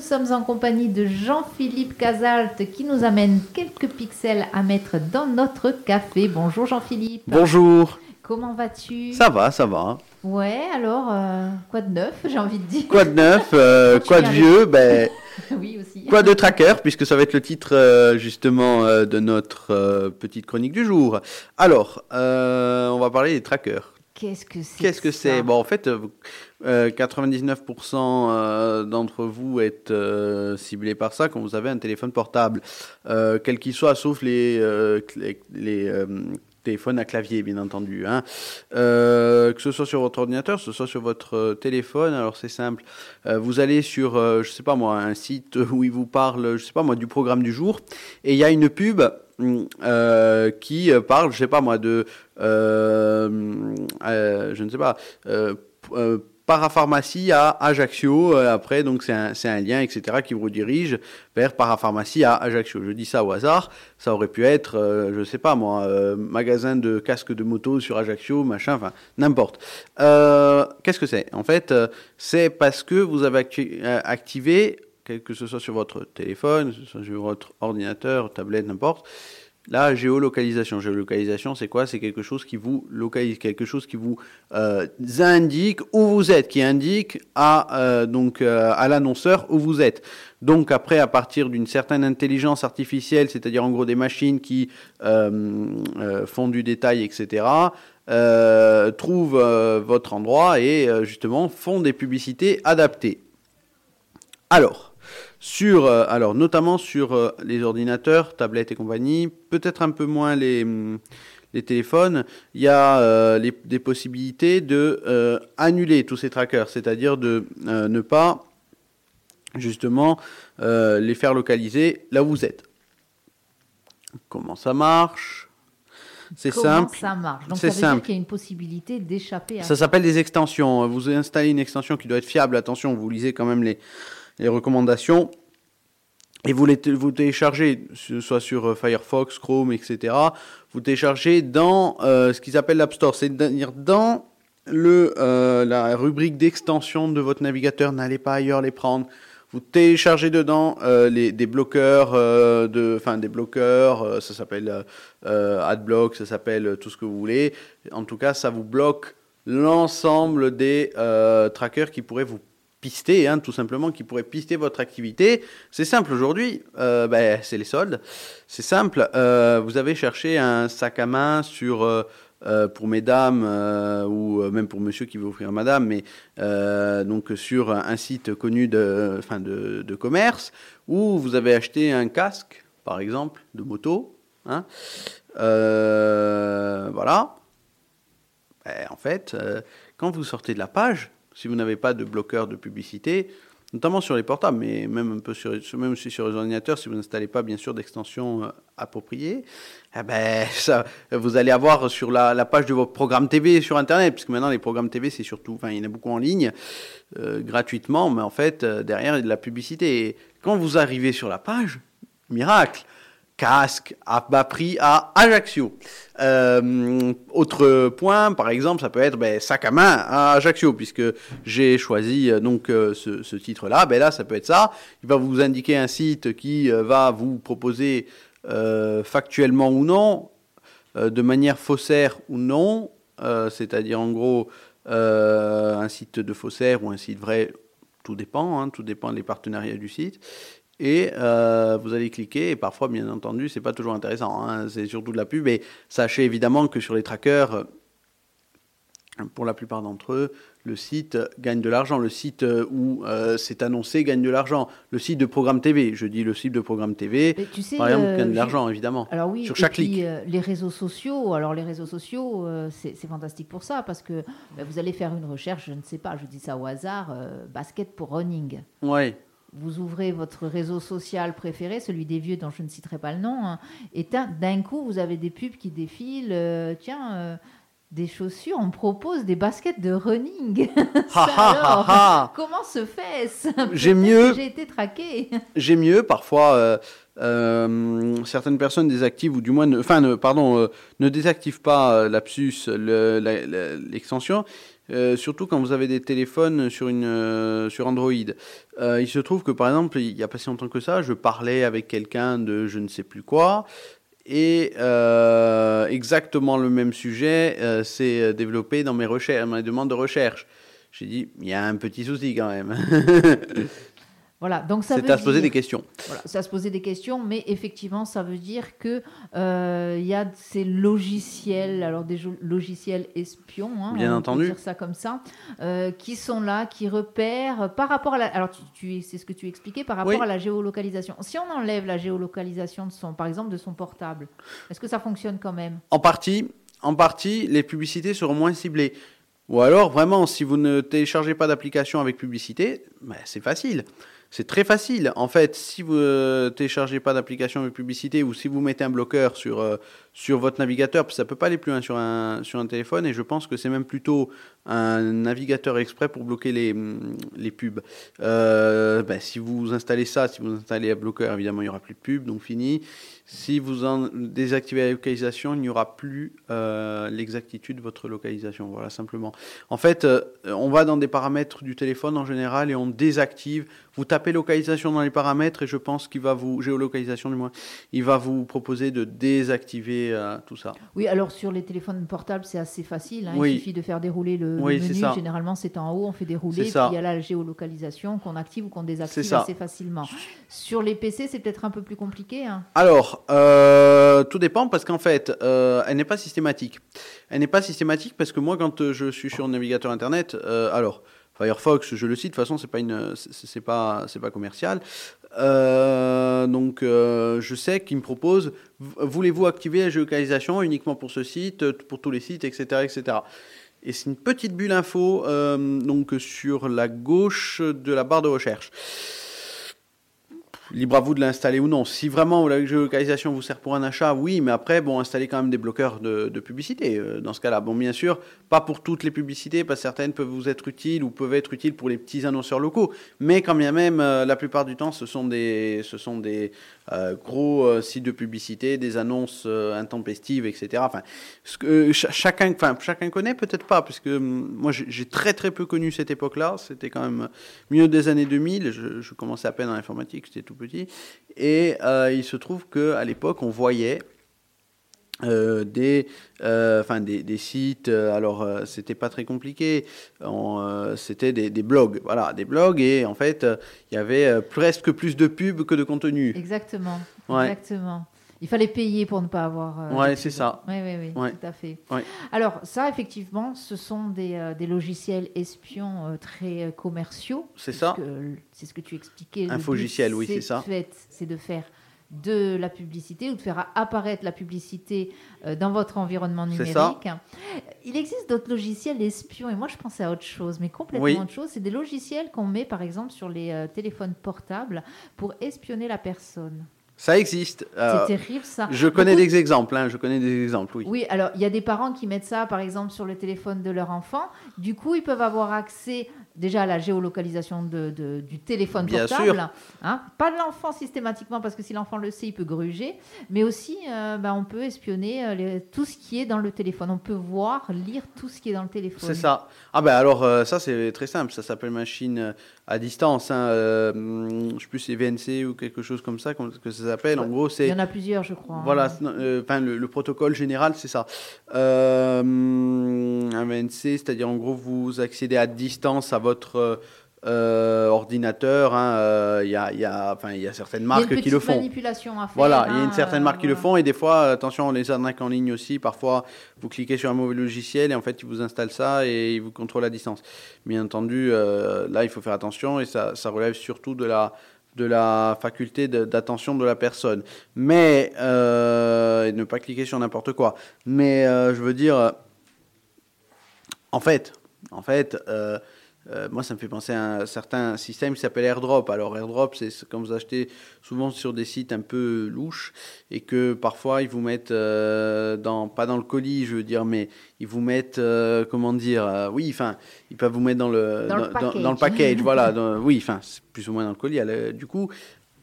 Nous sommes en compagnie de Jean-Philippe Casalte qui nous amène quelques pixels à mettre dans notre café. Bonjour Jean-Philippe. Bonjour. Comment vas-tu? Ça va, ça va. Ouais, alors, euh, quoi de neuf, j'ai envie de dire? Quoi de neuf euh, Quoi de vieux? Ben, Oui, aussi. Quoi de tracker, puisque ça va être le titre euh, justement de notre petite chronique du jour. Alors, on va parler des trackers. Qu'est-ce que c'est Qu'est-ce que c'est Bon, en fait, euh, euh, 99% euh, d'entre vous êtes euh, ciblés par ça quand vous avez un téléphone portable, euh, quel qu'il soit, sauf les, euh, les, les, euh, téléphones à clavier, bien entendu. Hein. Euh, que ce soit sur votre ordinateur, que ce soit sur votre euh, téléphone, alors c'est simple. Euh, vous allez sur, euh, je sais pas moi, un site où il vous parle, je sais pas moi, du programme du jour, et il y a une pub euh, qui euh, parle, je sais pas moi, de, euh, je ne sais pas, parapharmacie à Ajaccio. après, donc c'est un, un lien, etc., qui vous redirige vers parapharmacie à Ajaccio. Je dis ça au hasard. Ça aurait pu être, euh, je sais pas moi, magasin de casques de moto sur Ajaccio, machin, enfin n'importe. Qu'est-ce que c'est? En fait, c'est parce que vous avez acti- activé, que ce soit sur votre téléphone, sur votre ordinateur, tablette, n'importe. La géolocalisation. Géolocalisation, c'est quoi? C'est quelque chose qui vous localise, quelque chose qui vous euh, indique où vous êtes, qui indique à euh, euh, à l'annonceur où vous êtes. Donc après, à partir d'une certaine intelligence artificielle, c'est-à-dire en gros des machines qui font du détail, etc., trouvent votre endroit et justement font des publicités adaptées. Alors, sur, euh, alors notamment sur euh, les ordinateurs, tablettes et compagnie, peut-être un peu moins les, les téléphones, il y a euh, les- des possibilités de annuler tous ces trackers, c'est-à-dire de ne pas justement les faire localiser là où vous êtes. Comment ça marche? C'est simple. ça marche? Donc, C'est ça veut dire simple. qu'il y a une possibilité d'échapper à Ça s'appelle des extensions. Vous installez une extension qui doit être fiable. Attention, vous lisez quand même les, les recommandations. Et vous les vous téléchargez, soit sur euh, Firefox, Chrome, etc. Vous téléchargez dans euh, ce qu'ils appellent l'App Store, c'est-à-dire dans le, euh, la rubrique d'extension de votre navigateur. N'allez pas ailleurs les prendre. Vous téléchargez dedans les, des bloqueurs, de, enfin des bloqueurs, ça s'appelle AdBlock, ça s'appelle tout ce que vous voulez. En tout cas, ça vous bloque l'ensemble des trackers qui pourraient vous pister, hein, tout simplement, qui pourraient pister votre activité. C'est simple aujourd'hui, euh, ben, c'est les soldes. C'est simple, euh, vous avez cherché un sac à main sur, euh, euh, pour mesdames ou même pour monsieur qui veut offrir madame, mais donc sur un site connu de, de, commerce où vous avez acheté un casque, par exemple, de moto. Hein, voilà. Ben, en fait, quand vous sortez de la page, si vous n'avez pas de bloqueur de publicité, notamment sur les portables, mais même un peu sur, même aussi sur les ordinateurs, si vous n'installez pas bien sûr d'extension euh, appropriée, eh ben, ça, vous allez avoir sur la, la page de votre programme TV sur Internet, puisque maintenant les programmes TV, c'est surtout, enfin, il y en a beaucoup en ligne, euh, gratuitement, mais en fait, euh, derrière, il y a de la publicité. Et quand vous arrivez sur la page, miracle, casque à bas prix à Ajaccio. Euh, autre point, par exemple, ça peut être ben, sac à main à Ajaccio, puisque j'ai choisi euh, donc euh, ce, titre-là. Ben là, ça peut être ça. Il va vous indiquer un site qui va vous proposer factuellement ou non, de manière faussaire ou non, c'est-à-dire en gros un site de faussaire ou un site vrai, tout dépend, hein, tout dépend des partenariats du site. Et euh, vous allez cliquer, et parfois, bien entendu, c'est pas toujours intéressant, hein, c'est surtout de la pub. Et sachez évidemment que sur les trackers, pour la plupart d'entre eux, le site gagne de l'argent. Le site où euh, c'est annoncé gagne de l'argent. Le site de programme TV, je dis le site de programme TV, tu sais, par exemple, euh, gagne de l'argent, évidemment. Alors oui, Sur et chaque puis, clic. euh, les réseaux sociaux, alors les réseaux sociaux, c'est fantastique pour ça parce que bah, vous allez faire une recherche, je ne sais pas, je dis ça au hasard, basket pour running. Ouais. Vous ouvrez votre réseau social préféré, celui des vieux dont je ne citerai pas le nom, hein, et d'un coup vous avez des pubs qui défilent. euh, tiens, euh, des chaussures, on propose des baskets de running. Ça alors. Comment se fait-ce J'ai mieux. J'ai été traqué. J'ai mieux, parfois, euh, euh, certaines personnes désactivent, ou du moins, ne, enfin, ne, pardon, euh, ne désactivent pas euh, lapsus, le- la- la- l'extension, euh, surtout quand vous avez des téléphones sur, une, euh, sur Android. il se trouve que par exemple, il n'y a pas si longtemps que ça, je parlais avec quelqu'un de je ne sais plus quoi, et exactement le même sujet s'est développé dans mes, recherches, mes demandes de recherche. J'ai dit, il y a un petit souci quand même. Voilà, donc ça C'est à se poser des questions. Voilà, c'est à se poser des questions, mais effectivement, ça veut dire que euh, il y a ces logiciels, alors des logiciels espions, hein, bien on entendu, peut dire ça comme ça, euh, qui sont là, qui repèrent par rapport à la. Alors, tu, c'est ce que tu expliquais par rapport à la géolocalisation. Si on enlève la géolocalisation de son, par exemple, de son portable, est-ce que ça fonctionne quand même? En partie, en partie, les publicités seront moins ciblées. Ou alors, vraiment, si vous ne téléchargez pas d'application avec publicité, ben, c'est facile. C'est très facile. En fait, si vous ne euh, téléchargez pas d'application de publicité ou si vous mettez un bloqueur sur, euh, sur votre navigateur, ça ne peut pas aller plus loin sur un, sur un téléphone, et je pense que c'est même plutôt un navigateur exprès pour bloquer les, les pubs. Euh, ben, si vous installez ça, si vous installez un bloqueur, évidemment, il n'y aura plus de pubs, donc fini. Si vous en désactivez la localisation, il n'y aura plus euh, l'exactitude de votre localisation. Voilà, simplement. En fait, euh, on va dans des paramètres du téléphone en général et on désactive. Vous tapez localisation dans les paramètres et je pense qu'il va vous, géolocalisation du moins, il va vous proposer de désactiver euh, tout ça. Oui, alors sur les téléphones portables, c'est assez facile. Hein. Il suffit de faire dérouler le, menu. Généralement, c'est en haut, on fait dérouler. Puis il y a la géolocalisation qu'on active ou qu'on désactive assez facilement. Sur les PC, c'est peut-être un peu plus compliqué. Hein. Alors, euh, tout dépend parce qu'en fait, euh, elle n'est pas systématique. Elle n'est pas systématique parce que moi, quand euh, je suis sur un navigateur internet, alors Firefox, je le cite, de toute façon, c'est pas une, c'est pas, c'est pas commercial. Donc, je sais qu'il me propose, voulez-vous activer la géolocalisation uniquement pour ce site, pour tous les sites, etc., etc. Et c'est une petite bulle info, donc sur la gauche de la barre de recherche libre à vous de l'installer ou non. Si vraiment la géolocalisation vous sert pour un achat, oui, mais après, bon, installez quand même des bloqueurs de, publicité euh, dans ce cas-là. Bon, bien sûr, pas pour toutes les publicités, parce que certaines peuvent vous être utiles ou peuvent être utiles pour les petits annonceurs locaux, mais quand bien même, euh, la plupart du temps, ce sont des, ce sont des euh, gros sites de publicité, des annonces intempestives, etc. Enfin, chacun, enfin, chacun connaît, peut-être pas, puisque hum, moi, j'ai très très peu connu cette époque-là. C'était quand même mieux des années 2000. Je, commençais à peine dans l'informatique, c'était tout petit. Et euh, il se trouve qu'à l'époque, on voyait euh, des, euh, enfin des, des, sites, alors c'était pas très compliqué, c'était des, des, blogs, voilà, des blogs, et en fait, il y avait presque plus de pubs que de contenu. Exactement, exactement. Il fallait payer pour ne pas avoir. Euh, ouais, c'est ça. Oui, oui, oui, tout à fait. Alors, ça, effectivement, ce sont des, euh, des logiciels espions euh, très commerciaux. C'est ça. C'est ce que tu expliquais. Infogiciel, oui, c'est ça. C'est de faire de la publicité ou de faire apparaître la publicité dans votre environnement numérique. Ça. Il existe d'autres logiciels espions et moi je pensais à autre chose, mais complètement autre chose. C'est des logiciels qu'on met par exemple sur les téléphones portables pour espionner la personne. Ça existe. c'est terrible ça. Je connais des exemples, hein, je connais des exemples, oui. Oui, alors il y a des parents qui mettent ça, par exemple, sur le téléphone de leur enfant. Du coup, ils peuvent avoir accès déjà la géolocalisation de, du téléphone Bien portable. Hein. Pas de l'enfant systématiquement, parce que si l'enfant le sait, il peut gruger. Mais aussi, euh, ben, on peut espionner euh, tout ce qui est dans le téléphone. On peut voir, lire tout ce qui est dans le téléphone. C'est ça. Ah ben alors, euh, ça c'est très simple. Ça s'appelle machine à distance. Hein. je sais plus, c'est VNC ou quelque chose comme ça que ça s'appelle. En gros, c'est... Il y en a plusieurs, je crois. Voilà. Enfin, le, le, protocole général, c'est ça. un VNC, c'est-à-dire en gros, vous accédez à distance à votre euh, ordinateur. Hein, euh, il y, a, y, a, enfin, y a certaines marques qui le font. manipulation à faire. Voilà, il y a une hein, certaine marque qui le font et des fois, attention, on les arnaque en ligne aussi. Parfois, vous cliquez sur un mauvais logiciel et en fait, ils vous installent ça et ils vous contrôlent à distance. Bien entendu, euh, là, il faut faire attention et ça, ça relève surtout de la de la faculté d'attention de la personne. Mais, euh, ne pas cliquer sur n'importe quoi. Mais, je veux dire, en fait, en fait, euh, euh, moi, ça me fait penser à un certain système qui s'appelle AirDrop. Alors, AirDrop, c'est quand vous achetez souvent sur des sites un peu louches et que parfois ils vous mettent euh, dans, pas dans le colis, je veux dire, mais ils vous mettent, comment dire, oui, enfin, ils peuvent vous mettre dans le, dans, le, package. voilà, oui, enfin, plus ou moins dans le colis. du coup,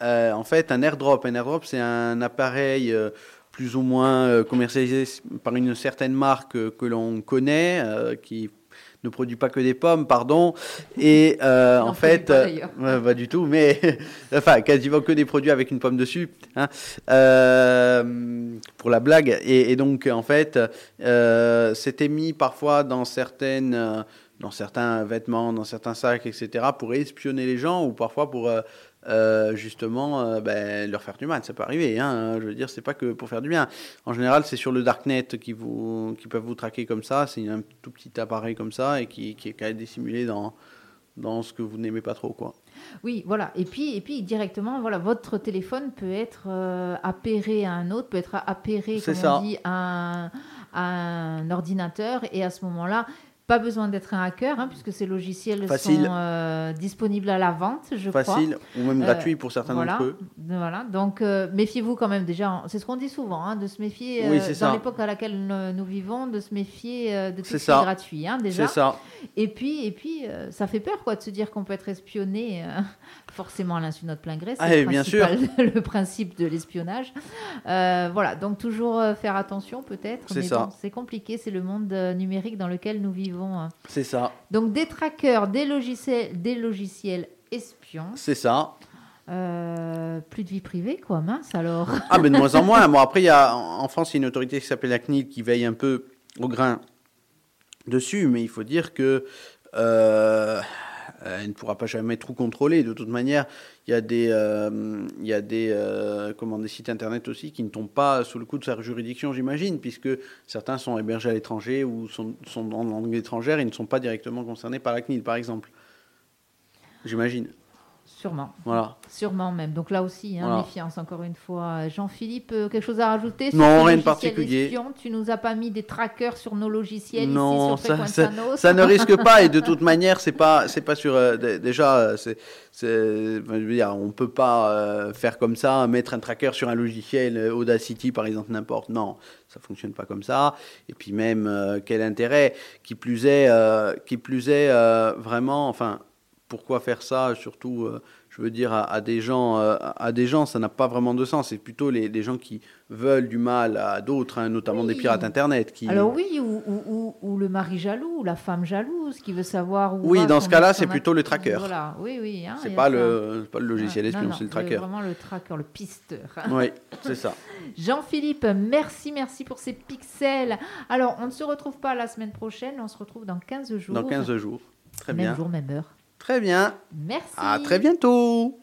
en fait, un AirDrop, un AirDrop, c'est un appareil plus ou moins commercialisé par une certaine marque que l'on connaît, qui ne produit pas que des pommes, pardon. Et euh, en fait, pas, euh, pas du tout, mais enfin quasiment que des produits avec une pomme dessus, hein, euh, pour la blague. Et, et donc en fait, c'était mis parfois dans certaines, dans certains vêtements, dans certains sacs, etc., pour espionner les gens ou parfois pour euh, justement euh, ben, leur faire du mal. Ça peut arriver. Hein, je veux dire, c'est pas que pour faire du bien. En général, c'est sur le darknet qui vous, qui peuvent vous traquer comme ça. C'est un tout petit appareil comme ça et qui, qui est quand même dissimulé dans dans ce que vous n'aimez pas trop, quoi. Oui, voilà. Et puis, et puis directement, voilà, votre téléphone peut être euh, appairé à un autre, peut être appairé, comme on dit, à un, à un ordinateur. Et à ce moment-là, pas besoin d'être un hacker, hein, puisque ces logiciels Facile. sont euh, disponibles à la vente, je crois. Facile ou même Euh, gratuit pour certains voilà, d'entre eux. voilà. Donc euh, méfiez-vous quand même déjà. C'est ce qu'on dit souvent, hein, de se méfier Oui, dans l'époque à laquelle nous, vivons, de se méfier de tout ce qui est gratuit, hein, déjà. C'est ça. Et puis, et puis, ça fait peur quoi de se dire qu'on peut être espionné, forcément à l'insu de notre plein gré. C'est Ah, le, bien principal- le principe de l'espionnage. Voilà, donc toujours faire attention peut-être. C'est ça. bon, c'est compliqué, c'est le monde numérique dans lequel nous vivons. Hein. C'est ça. Donc des trackers, des logiciels, des logiciels espions. C'est ça. Euh, plus de vie privée, quoi, mince alors. Ah, mais de moins en moins. Bon, après, y a, en France, il y a une autorité qui s'appelle la CNIL qui veille un peu au grain dessus, mais il faut dire que euh, elle ne pourra pas jamais tout contrôler. De toute manière, il y a des, euh, il y a des, euh, comment, des sites internet aussi qui ne tombent pas sous le coup de sa juridiction, j'imagine, puisque certains sont hébergés à l'étranger ou sont, sont en langue étrangère et ne sont pas directement concernés par la CNIL, par exemple. J'imagine. Sûrement, Voilà. sûrement même. Donc là aussi, hein, Voilà. méfiance encore une fois. Jean-Philippe, euh, quelque chose à rajouter Non, ces rien de particulier. Tu nous as pas mis des trackers sur nos logiciels Non, ici sur ça, ça ne risque pas et de toute manière c'est pas c'est pas sur euh, dé- déjà euh, c'est c'est je veux dire on peut pas euh, faire comme ça mettre un tracker sur un logiciel Audacity par exemple n'importe non ça fonctionne pas comme ça et puis même euh, quel intérêt? Qui plus est qui plus est vraiment enfin pourquoi faire ça surtout euh, je veux dire à, à des gens euh, à des gens ça n'a pas vraiment de sens c'est plutôt les, les gens qui veulent du mal à d'autres hein, notamment des pirates internet qui Alors oui, ou, ou, ou- ou le mari jaloux, ou la femme jalouse qui veut savoir où. Oui, va dans ce cas-là, c'est plutôt le tracker. Voilà, oui, oui. hein, C'est pas ça. le, c'est pas le logiciel espion, c'est le tracker. Vraiment le tracker, le pisteur. Oui, c'est ça. Jean-Philippe, merci, merci pour ces pixels. Alors, on ne se retrouve pas la semaine prochaine, on se retrouve dans 15 jours. Dans 15 jours. Très même bien. jour, même heure. Très bien. Merci. À très bientôt.